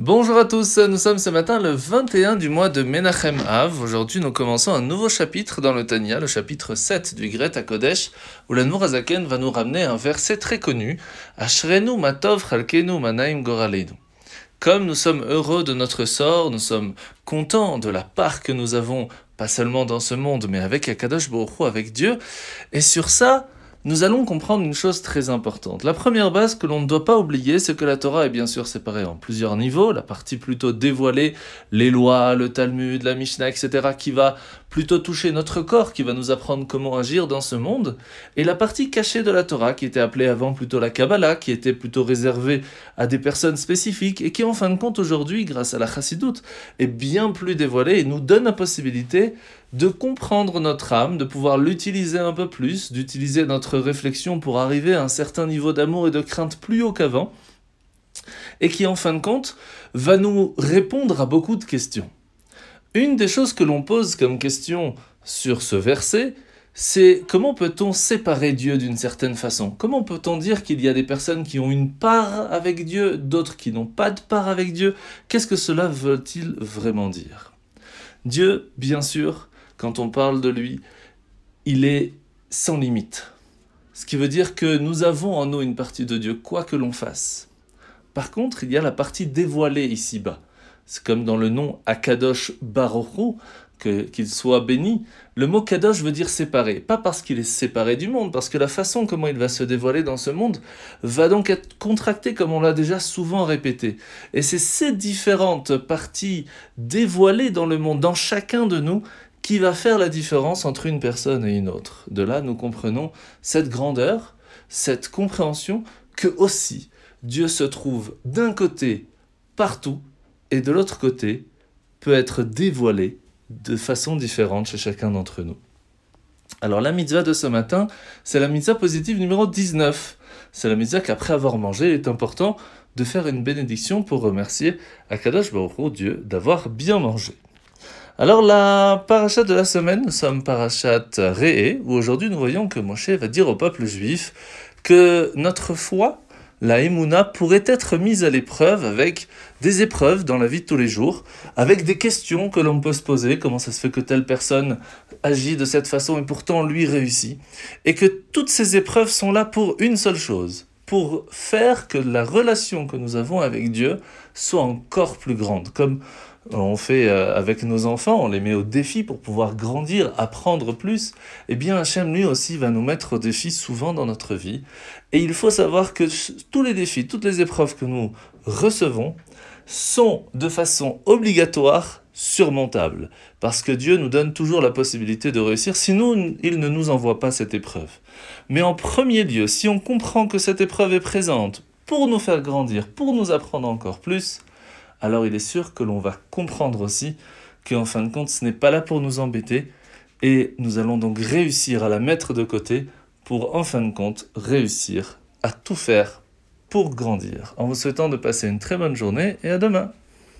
Bonjour à tous, nous sommes ce matin le 21 du mois de Menachem Av. Aujourd'hui, nous commençons un nouveau chapitre dans le Tanya, le chapitre 7 du Gret à Kodesh, où l'Anmour Azaken va nous ramener un verset très connu Ashrenu matov chalkenu manaim goralenu. Comme nous sommes heureux de notre sort, nous sommes contents de la part que nous avons, pas seulement dans ce monde, mais avec Akadosh Baruch avec Dieu, et sur ça, nous allons comprendre une chose très importante. La première base que l'on ne doit pas oublier, c'est que la Torah est bien sûr séparée en plusieurs niveaux. La partie plutôt dévoilée, les lois, le Talmud, la Mishnah, etc., qui va plutôt toucher notre corps, qui va nous apprendre comment agir dans ce monde. Et la partie cachée de la Torah, qui était appelée avant plutôt la Kabbalah, qui était plutôt réservée à des personnes spécifiques, et qui en fin de compte aujourd'hui, grâce à la Chassidoute, est bien plus dévoilée et nous donne la possibilité de comprendre notre âme, de pouvoir l'utiliser un peu plus, d'utiliser notre réflexion pour arriver à un certain niveau d'amour et de crainte plus haut qu'avant, et qui en fin de compte va nous répondre à beaucoup de questions. Une des choses que l'on pose comme question sur ce verset, c'est comment peut-on séparer Dieu d'une certaine façon? Comment peut-on dire qu'il y a des personnes qui ont une part avec Dieu, d'autres qui n'ont pas de part avec Dieu? Qu'est-ce que cela veut-il vraiment dire? Dieu, bien sûr, quand on parle de lui, il est sans limite. Ce qui veut dire que nous avons en nous une partie de Dieu, quoi que l'on fasse. Par contre, il y a la partie dévoilée ici-bas. C'est comme dans le nom Akadosh Baruch qu'il soit béni. Le mot Kadosh veut dire séparé, pas parce qu'il est séparé du monde, parce que la façon comment il va se dévoiler dans ce monde va donc être contractée comme on l'a déjà souvent répété. Et c'est ces différentes parties dévoilées dans le monde, dans chacun de nous, qui va faire la différence entre une personne et une autre. De là, nous comprenons cette grandeur, cette compréhension que aussi Dieu se trouve d'un côté partout et de l'autre côté peut être dévoilé de façon différente chez chacun d'entre nous. Alors la mitzvah de ce matin, c'est la mitzvah positive numéro 19. C'est la mitzvah qu'après avoir mangé, il est important de faire une bénédiction pour remercier Akadosh Baruch Dieu d'avoir bien mangé. Alors la parachat de la semaine, nous sommes parachat Réé, où aujourd'hui nous voyons que Moshe va dire au peuple juif que notre foi, la Emouna, pourrait être mise à l'épreuve avec des épreuves dans la vie de tous les jours, avec des questions que l'on peut se poser, comment ça se fait que telle personne agit de cette façon et pourtant lui réussit, et que toutes ces épreuves sont là pour une seule chose, pour faire que la relation que nous avons avec Dieu soit encore plus grande, comme on fait euh, avec nos enfants, on les met au défi pour pouvoir grandir, apprendre plus, eh bien Hachem lui aussi va nous mettre au défi souvent dans notre vie. Et il faut savoir que tous les défis, toutes les épreuves que nous recevons sont de façon obligatoire surmontables, parce que Dieu nous donne toujours la possibilité de réussir, sinon il ne nous envoie pas cette épreuve. Mais en premier lieu, si on comprend que cette épreuve est présente pour nous faire grandir, pour nous apprendre encore plus, alors il est sûr que l'on va comprendre aussi qu'en fin de compte, ce n'est pas là pour nous embêter, et nous allons donc réussir à la mettre de côté pour en fin de compte réussir à tout faire pour grandir. En vous souhaitant de passer une très bonne journée et à demain.